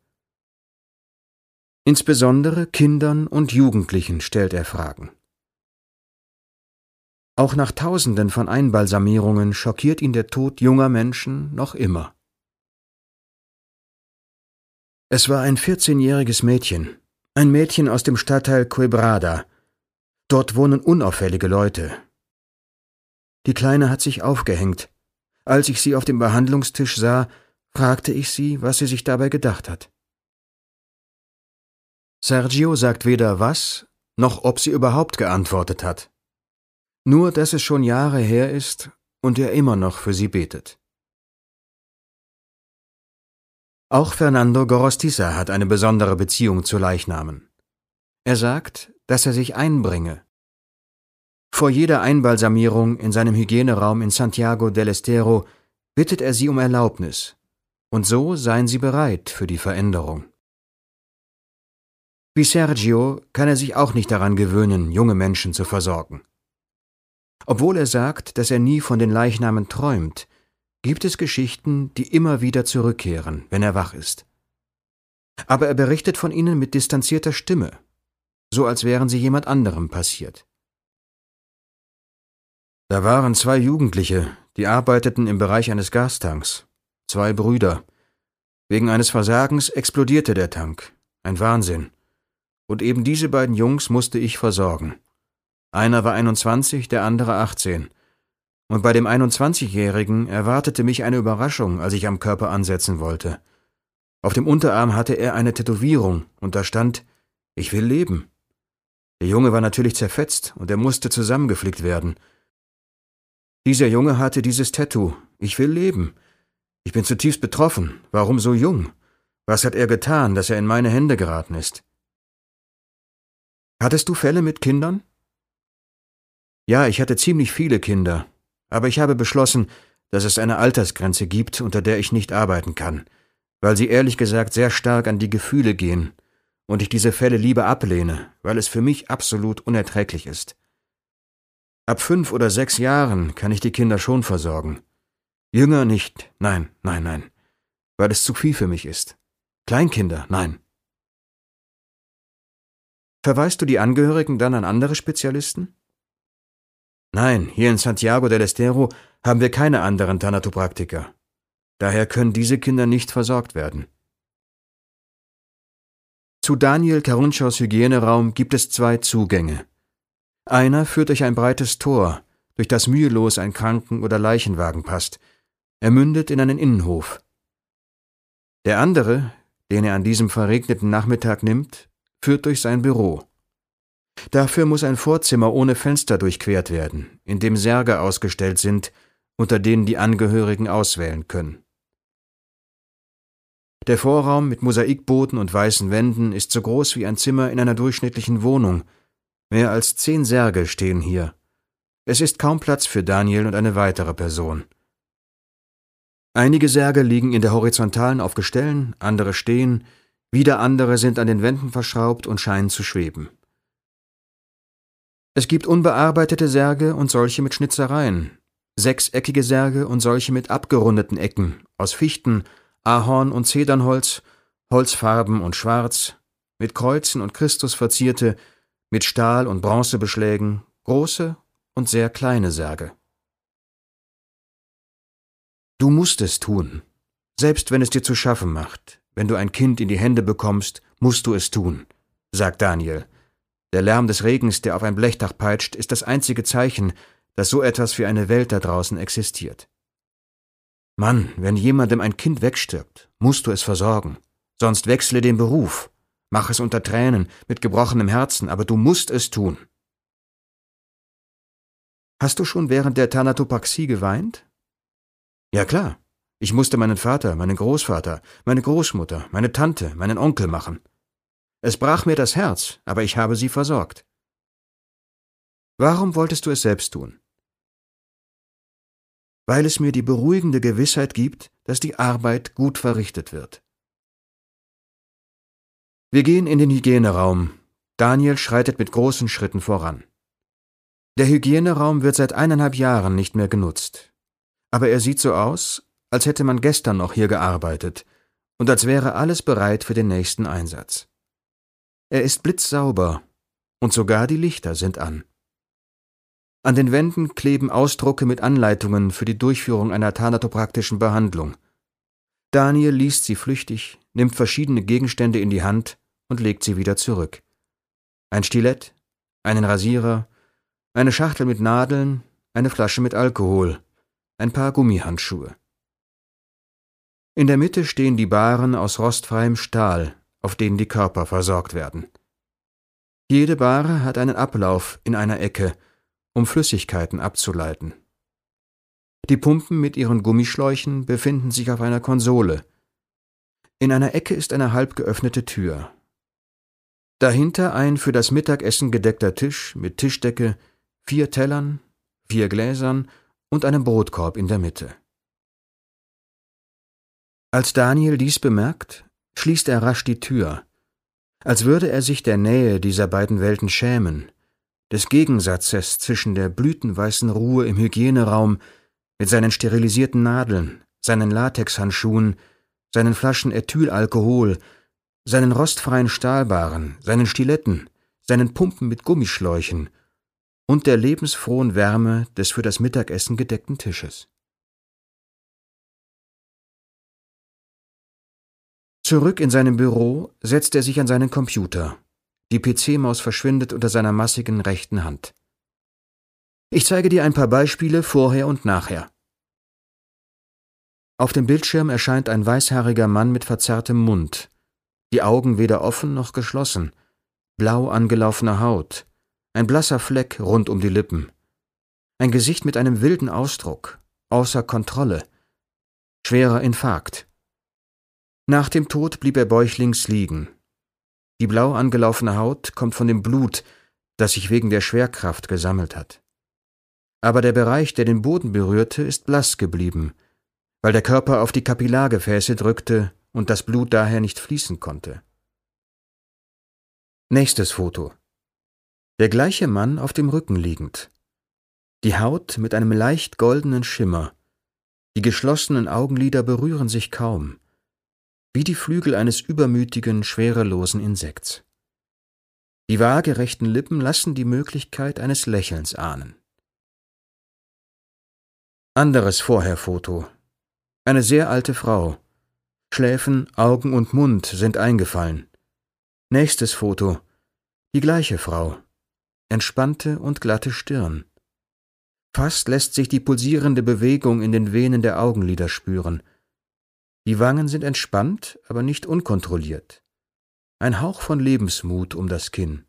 Insbesondere Kindern und Jugendlichen stellt er Fragen. Auch nach Tausenden von Einbalsamierungen schockiert ihn der Tod junger Menschen noch immer. Es war ein 14-jähriges Mädchen, ein Mädchen aus dem Stadtteil Quebrada, Dort wohnen unauffällige Leute. Die Kleine hat sich aufgehängt. Als ich sie auf dem Behandlungstisch sah, fragte ich sie, was sie sich dabei gedacht hat. Sergio sagt weder was, noch ob sie überhaupt geantwortet hat. Nur, dass es schon Jahre her ist und er immer noch für sie betet. Auch Fernando Gorostiza hat eine besondere Beziehung zu Leichnamen. Er sagt, dass er sich einbringe. Vor jeder Einbalsamierung in seinem Hygieneraum in Santiago del Estero bittet er sie um Erlaubnis, und so seien sie bereit für die Veränderung. Wie Sergio kann er sich auch nicht daran gewöhnen, junge Menschen zu versorgen. Obwohl er sagt, dass er nie von den Leichnamen träumt, gibt es Geschichten, die immer wieder zurückkehren, wenn er wach ist. Aber er berichtet von ihnen mit distanzierter Stimme, so als wären sie jemand anderem passiert. Da waren zwei Jugendliche, die arbeiteten im Bereich eines Gastanks. Zwei Brüder. Wegen eines Versagens explodierte der Tank. Ein Wahnsinn. Und eben diese beiden Jungs musste ich versorgen. Einer war 21, der andere 18. Und bei dem 21-Jährigen erwartete mich eine Überraschung, als ich am Körper ansetzen wollte. Auf dem Unterarm hatte er eine Tätowierung, und da stand, ich will leben. Der Junge war natürlich zerfetzt und er musste zusammengeflickt werden. Dieser Junge hatte dieses Tattoo. Ich will leben. Ich bin zutiefst betroffen. Warum so jung? Was hat er getan, dass er in meine Hände geraten ist? Hattest du Fälle mit Kindern? Ja, ich hatte ziemlich viele Kinder, aber ich habe beschlossen, dass es eine Altersgrenze gibt, unter der ich nicht arbeiten kann, weil sie ehrlich gesagt sehr stark an die Gefühle gehen und ich diese Fälle lieber ablehne, weil es für mich absolut unerträglich ist. Ab fünf oder sechs Jahren kann ich die Kinder schon versorgen. Jünger nicht, nein, nein, nein, weil es zu viel für mich ist. Kleinkinder, nein. Verweist du die Angehörigen dann an andere Spezialisten? Nein, hier in Santiago del Estero haben wir keine anderen Thanatopraktiker. Daher können diese Kinder nicht versorgt werden. Zu Daniel Karunchaus Hygieneraum gibt es zwei Zugänge. Einer führt durch ein breites Tor, durch das mühelos ein Kranken- oder Leichenwagen passt. Er mündet in einen Innenhof. Der andere, den er an diesem verregneten Nachmittag nimmt, führt durch sein Büro. Dafür muss ein Vorzimmer ohne Fenster durchquert werden, in dem Särge ausgestellt sind, unter denen die Angehörigen auswählen können. Der Vorraum mit Mosaikboden und weißen Wänden ist so groß wie ein Zimmer in einer durchschnittlichen Wohnung. Mehr als zehn Särge stehen hier. Es ist kaum Platz für Daniel und eine weitere Person. Einige Särge liegen in der Horizontalen auf Gestellen, andere stehen, wieder andere sind an den Wänden verschraubt und scheinen zu schweben. Es gibt unbearbeitete Särge und solche mit Schnitzereien, sechseckige Särge und solche mit abgerundeten Ecken, aus Fichten, Ahorn und Zedernholz, Holzfarben und Schwarz, mit Kreuzen und Christus verzierte, mit Stahl- und Bronzebeschlägen, große und sehr kleine Särge. Du musst es tun, selbst wenn es dir zu schaffen macht. Wenn du ein Kind in die Hände bekommst, musst du es tun, sagt Daniel. Der Lärm des Regens, der auf ein Blechdach peitscht, ist das einzige Zeichen, dass so etwas wie eine Welt da draußen existiert. Mann, wenn jemandem ein Kind wegstirbt, musst du es versorgen. Sonst wechsle den Beruf. Mach es unter Tränen, mit gebrochenem Herzen, aber du musst es tun. Hast du schon während der Thanatopraxie geweint? Ja klar. Ich musste meinen Vater, meinen Großvater, meine Großmutter, meine Tante, meinen Onkel machen. Es brach mir das Herz, aber ich habe sie versorgt. Warum wolltest du es selbst tun? weil es mir die beruhigende Gewissheit gibt, dass die Arbeit gut verrichtet wird. Wir gehen in den Hygieneraum. Daniel schreitet mit großen Schritten voran. Der Hygieneraum wird seit eineinhalb Jahren nicht mehr genutzt. Aber er sieht so aus, als hätte man gestern noch hier gearbeitet und als wäre alles bereit für den nächsten Einsatz. Er ist blitzsauber und sogar die Lichter sind an. An den Wänden kleben Ausdrucke mit Anleitungen für die Durchführung einer thanatopraktischen Behandlung. Daniel liest sie flüchtig, nimmt verschiedene Gegenstände in die Hand und legt sie wieder zurück. Ein Stilett, einen Rasierer, eine Schachtel mit Nadeln, eine Flasche mit Alkohol, ein paar Gummihandschuhe. In der Mitte stehen die Baren aus rostfreiem Stahl, auf denen die Körper versorgt werden. Jede Bahre hat einen Ablauf in einer Ecke, um Flüssigkeiten abzuleiten. Die Pumpen mit ihren Gummischläuchen befinden sich auf einer Konsole. In einer Ecke ist eine halb geöffnete Tür. Dahinter ein für das Mittagessen gedeckter Tisch mit Tischdecke, vier Tellern, vier Gläsern und einem Brotkorb in der Mitte. Als Daniel dies bemerkt, schließt er rasch die Tür, als würde er sich der Nähe dieser beiden Welten schämen, des Gegensatzes zwischen der blütenweißen Ruhe im Hygieneraum mit seinen sterilisierten Nadeln, seinen Latexhandschuhen, seinen Flaschen Ethylalkohol, seinen rostfreien Stahlbaren, seinen Stiletten, seinen Pumpen mit Gummischläuchen und der lebensfrohen Wärme des für das Mittagessen gedeckten Tisches. Zurück in seinem Büro setzt er sich an seinen Computer die PC-Maus verschwindet unter seiner massigen rechten Hand. Ich zeige dir ein paar Beispiele vorher und nachher. Auf dem Bildschirm erscheint ein weißhaariger Mann mit verzerrtem Mund, die Augen weder offen noch geschlossen, blau angelaufene Haut, ein blasser Fleck rund um die Lippen, ein Gesicht mit einem wilden Ausdruck, außer Kontrolle, schwerer Infarkt. Nach dem Tod blieb er bäuchlings liegen, die blau angelaufene Haut kommt von dem Blut, das sich wegen der Schwerkraft gesammelt hat. Aber der Bereich, der den Boden berührte, ist blass geblieben, weil der Körper auf die Kapillargefäße drückte und das Blut daher nicht fließen konnte. Nächstes Foto. Der gleiche Mann auf dem Rücken liegend. Die Haut mit einem leicht goldenen Schimmer. Die geschlossenen Augenlider berühren sich kaum wie die Flügel eines übermütigen, schwerelosen Insekts. Die waagerechten Lippen lassen die Möglichkeit eines Lächelns ahnen. Anderes Vorherfoto. Eine sehr alte Frau. Schläfen, Augen und Mund sind eingefallen. Nächstes Foto. Die gleiche Frau. entspannte und glatte Stirn. Fast lässt sich die pulsierende Bewegung in den Venen der Augenlider spüren. Die Wangen sind entspannt, aber nicht unkontrolliert. Ein Hauch von Lebensmut um das Kinn.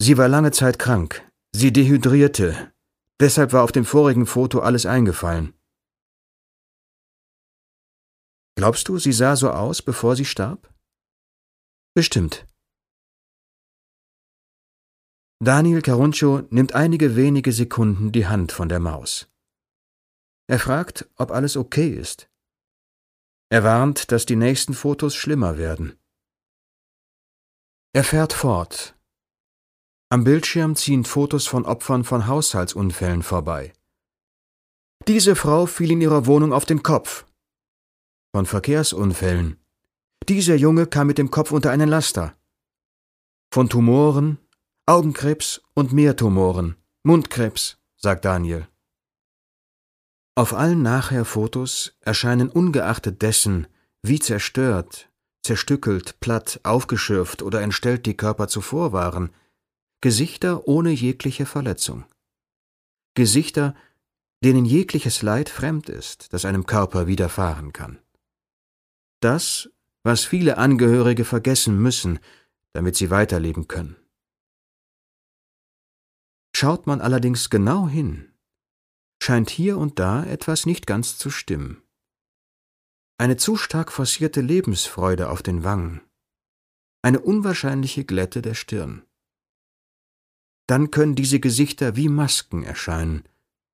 Sie war lange Zeit krank. Sie dehydrierte. Deshalb war auf dem vorigen Foto alles eingefallen. Glaubst du, sie sah so aus, bevor sie starb? Bestimmt. Daniel Caruncio nimmt einige wenige Sekunden die Hand von der Maus. Er fragt, ob alles okay ist. Er warnt, dass die nächsten Fotos schlimmer werden. Er fährt fort. Am Bildschirm ziehen Fotos von Opfern von Haushaltsunfällen vorbei. Diese Frau fiel in ihrer Wohnung auf den Kopf. Von Verkehrsunfällen. Dieser Junge kam mit dem Kopf unter einen Laster. Von Tumoren, Augenkrebs und mehr Tumoren, Mundkrebs, sagt Daniel. Auf allen Nachher-Fotos erscheinen ungeachtet dessen, wie zerstört, zerstückelt, platt, aufgeschürft oder entstellt die Körper zuvor waren, Gesichter ohne jegliche Verletzung. Gesichter, denen jegliches Leid fremd ist, das einem Körper widerfahren kann. Das, was viele Angehörige vergessen müssen, damit sie weiterleben können. Schaut man allerdings genau hin, scheint hier und da etwas nicht ganz zu stimmen. Eine zu stark forcierte Lebensfreude auf den Wangen, eine unwahrscheinliche Glätte der Stirn. Dann können diese Gesichter wie Masken erscheinen,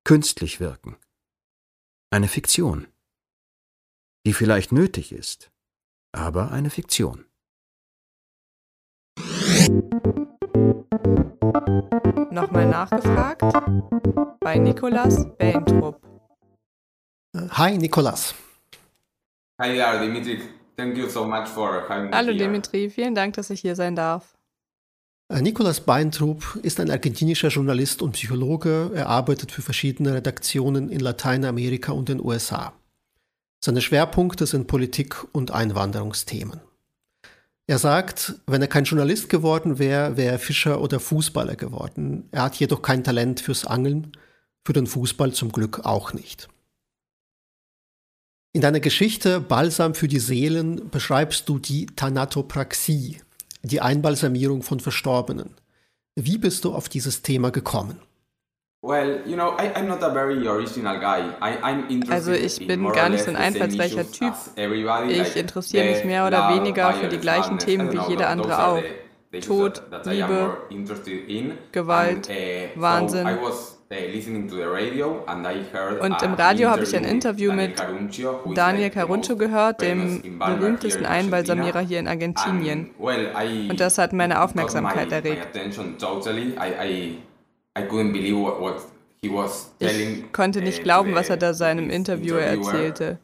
künstlich wirken. Eine Fiktion, die vielleicht nötig ist, aber eine Fiktion. Nochmal nachgefragt bei Nikolas Bentrup. Hi Nikolas. Hi Dimitri. Thank you so much for having me Hallo here. Dimitri, vielen Dank, dass ich hier sein darf. Äh, Nikolas Beintrup ist ein argentinischer Journalist und Psychologe. Er arbeitet für verschiedene Redaktionen in Lateinamerika und den USA. Seine Schwerpunkte sind Politik und Einwanderungsthemen. Er sagt, wenn er kein Journalist geworden wäre, wäre er Fischer oder Fußballer geworden. Er hat jedoch kein Talent fürs Angeln, für den Fußball zum Glück auch nicht. In deiner Geschichte Balsam für die Seelen beschreibst du die Thanatopraxie, die Einbalsamierung von Verstorbenen. Wie bist du auf dieses Thema gekommen? Also ich bin gar nicht so ein einfallsreicher Typ. Ich interessiere mich mehr oder weniger für die gleichen Themen wie jeder andere auch. Tod, Liebe, Gewalt, uh, Wahnsinn. Und im Radio habe ich ein Interview mit Daniel Caruncho gehört, dem berühmtesten Einbalsamierer hier in Argentinien. Und das hat meine Aufmerksamkeit erregt. Ich konnte nicht glauben, was er da seinem Interviewer erzählte.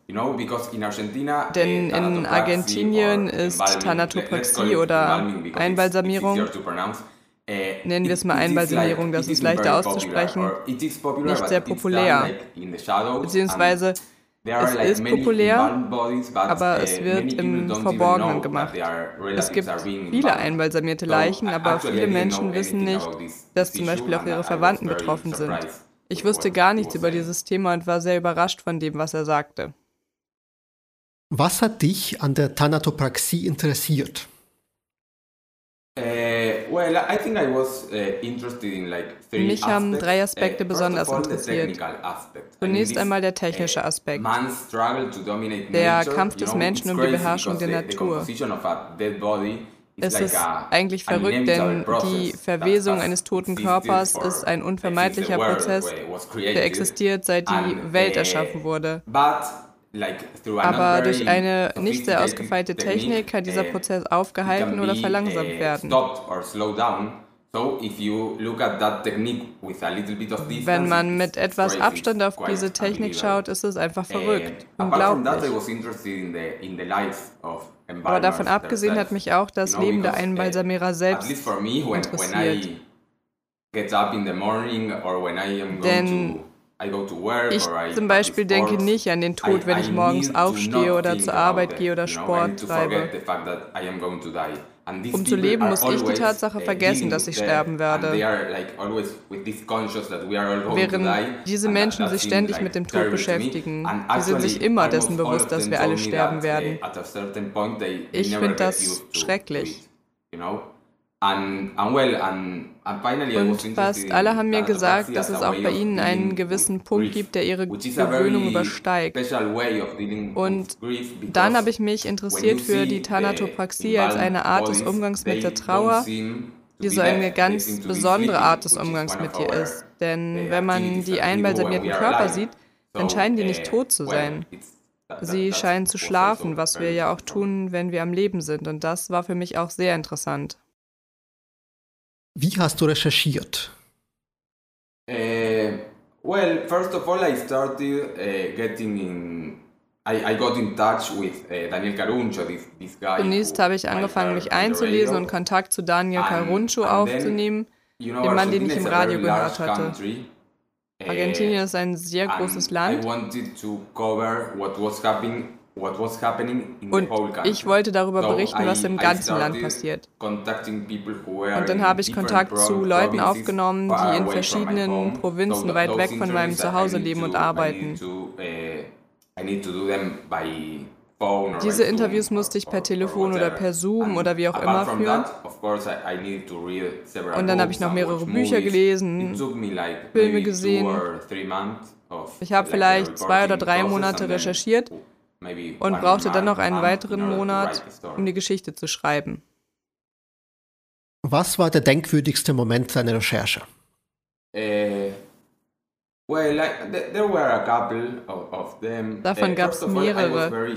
Denn in Argentinien ist Thanatopraxie oder Einbalsamierung, nennen wir es mal Einbalsamierung, das ist leichter auszusprechen, nicht sehr populär. Beziehungsweise es ist populär, aber es wird im Verborgenen gemacht. Es gibt viele einbalsamierte Leichen, aber viele Menschen wissen nicht, dass zum Beispiel auch ihre Verwandten betroffen sind. Ich wusste gar nichts über dieses Thema und war sehr überrascht von dem, was er sagte. Was hat dich an der Thanatopraxie interessiert? Uh, Mich haben drei Aspekte uh, besonders interessiert. Zunächst einmal der technische uh, Aspekt. Der Kampf des Menschen um die Beherrschung der Natur. Es ist eigentlich verrückt, denn die Verwesung eines toten Körpers ist ein unvermeidlicher Prozess, der existiert, seit die Welt erschaffen wurde. Aber durch eine nicht sehr ausgefeilte Technik kann dieser uh, Prozess aufgehalten oder verlangsamt uh, werden. Wenn man mit etwas Abstand auf diese Technik schaut, ist es einfach verrückt, unglaublich. Aber davon abgesehen hat mich auch das Leben der uh, Einbalsamierer selbst interessiert. Denn ich zum Beispiel denke nicht an den Tod, wenn ich morgens aufstehe oder zur Arbeit gehe oder Sport treibe. Um zu leben, muss ich die Tatsache vergessen, dass ich sterben werde. Während diese Menschen sich ständig mit dem Tod beschäftigen, die sind sich immer dessen bewusst, dass wir alle sterben werden. Ich finde das schrecklich. Und fast alle haben mir gesagt, dass es auch bei ihnen einen gewissen Punkt gibt, der ihre Gewöhnung übersteigt. Und dann habe ich mich interessiert für die Thanatopraxie als eine Art des Umgangs mit der Trauer, die so eine ganz besondere Art des Umgangs mit ihr ist. Denn wenn man die einbalsamierten Körper sieht, dann scheinen die nicht tot zu sein. Sie scheinen zu schlafen, was wir ja auch tun, wenn wir am Leben sind. Und das war für mich auch sehr interessant. Wie hast du recherchiert? Uh, well, first of all, I started uh, getting in. I, I got in touch with uh, Daniel Caruncho, this, this guy. Zunächst habe ich angefangen, mich einzulesen und Kontakt zu Daniel Caruncho aufzunehmen, dem Mann, den ich im Radio gehört hatte. Argentinien ist ein sehr großes Land. I wanted to cover what was happening und ich wollte darüber berichten, was im ganzen Land passiert. Und dann habe ich Kontakt zu Leuten aufgenommen, die in verschiedenen Provinzen weit weg von meinem Zuhause leben und arbeiten. Diese Interviews musste ich per Telefon oder per Zoom oder wie auch immer führen. Und dann habe ich noch mehrere Bücher gelesen, Filme gesehen. Ich habe vielleicht zwei oder drei Monate recherchiert und brauchte dann noch einen weiteren Monat, um die Geschichte zu schreiben. Was war der denkwürdigste Moment deiner Recherche? Äh, Davon gab es mehrere.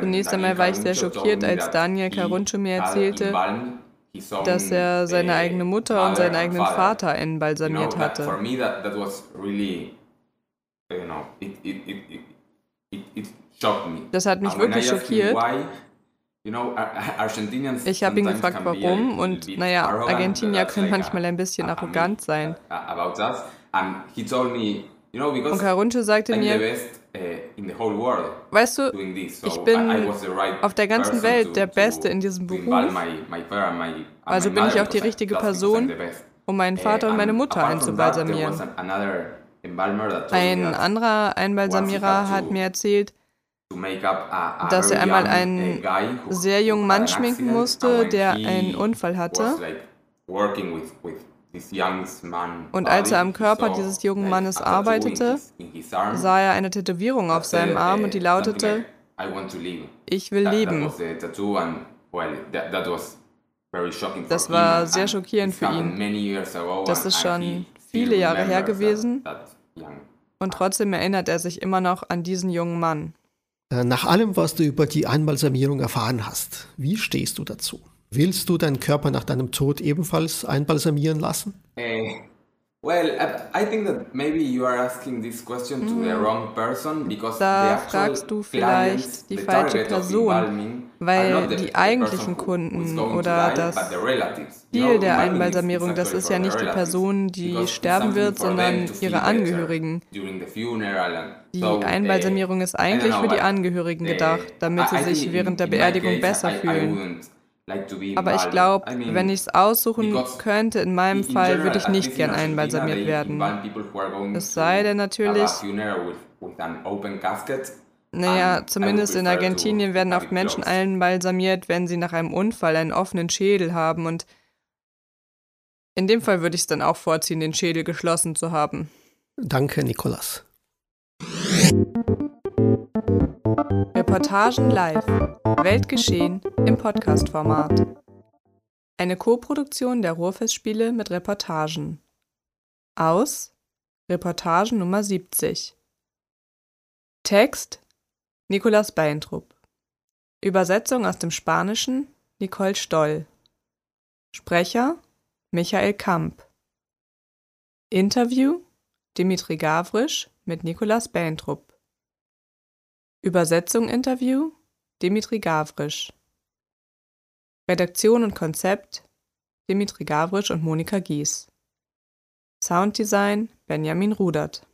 Zunächst einmal war ich sehr schockiert, als Daniel Caruncho mir erzählte, dass er seine eigene Mutter und seinen eigenen Vater embalsamiert hatte. Das hat mich wirklich schockiert. Ich habe ihn gefragt, warum, und naja, Argentinier können manchmal ein bisschen arrogant sein. Und Caruncho sagte mir, weißt du, ich bin auf der ganzen Welt der Beste in diesem Beruf, also bin ich auch die richtige Person, um meinen Vater und meine Mutter einzubalsamieren. Ein anderer Einbalsamierer hat mir erzählt, dass er einmal einen sehr jungen Mann schminken musste, der einen Unfall hatte. Und als er am Körper dieses jungen Mannes arbeitete, sah er eine Tätowierung auf seinem Arm und die lautete, ich will leben. Das war sehr schockierend für ihn. Das ist schon viele Jahre her gewesen und trotzdem erinnert er sich immer noch an diesen jungen Mann. Äh, nach allem, was du über die Einbalsamierung erfahren hast, wie stehst du dazu? Willst du deinen Körper nach deinem Tod ebenfalls einbalsamieren lassen? Äh, da fragst du vielleicht die falsche Person, weil die eigentlichen Kunden oder das Ziel der Einbalsamierung, das ist ja nicht die Person, die sterben wird, sondern ihre Angehörigen. Die Einbalsamierung ist eigentlich für die Angehörigen gedacht, damit sie sich während der Beerdigung besser fühlen. Aber ich glaube, wenn ich es aussuchen könnte, in meinem Fall würde ich nicht gern einbalsamiert werden. Es sei denn natürlich, naja, zumindest in Argentinien werden oft Menschen einbalsamiert, wenn sie nach einem Unfall einen offenen Schädel haben und in dem Fall würde ich es dann auch vorziehen, den Schädel geschlossen zu haben. Danke, Nikolas. Reportagen live. Weltgeschehen im Podcast-Format. Eine Koproduktion der Ruhrfestspiele mit Reportagen. Aus Reportagen Nummer 70. Text Nikolaus Beintrup. Übersetzung aus dem Spanischen Nicole Stoll. Sprecher Michael Kamp. Interview Dimitri Gavrisch mit Nikolaus Beintrup. Übersetzung Interview Dimitri Gavrisch. Redaktion und Konzept Dimitri Gavrisch und Monika Gies. Sounddesign Benjamin Rudert.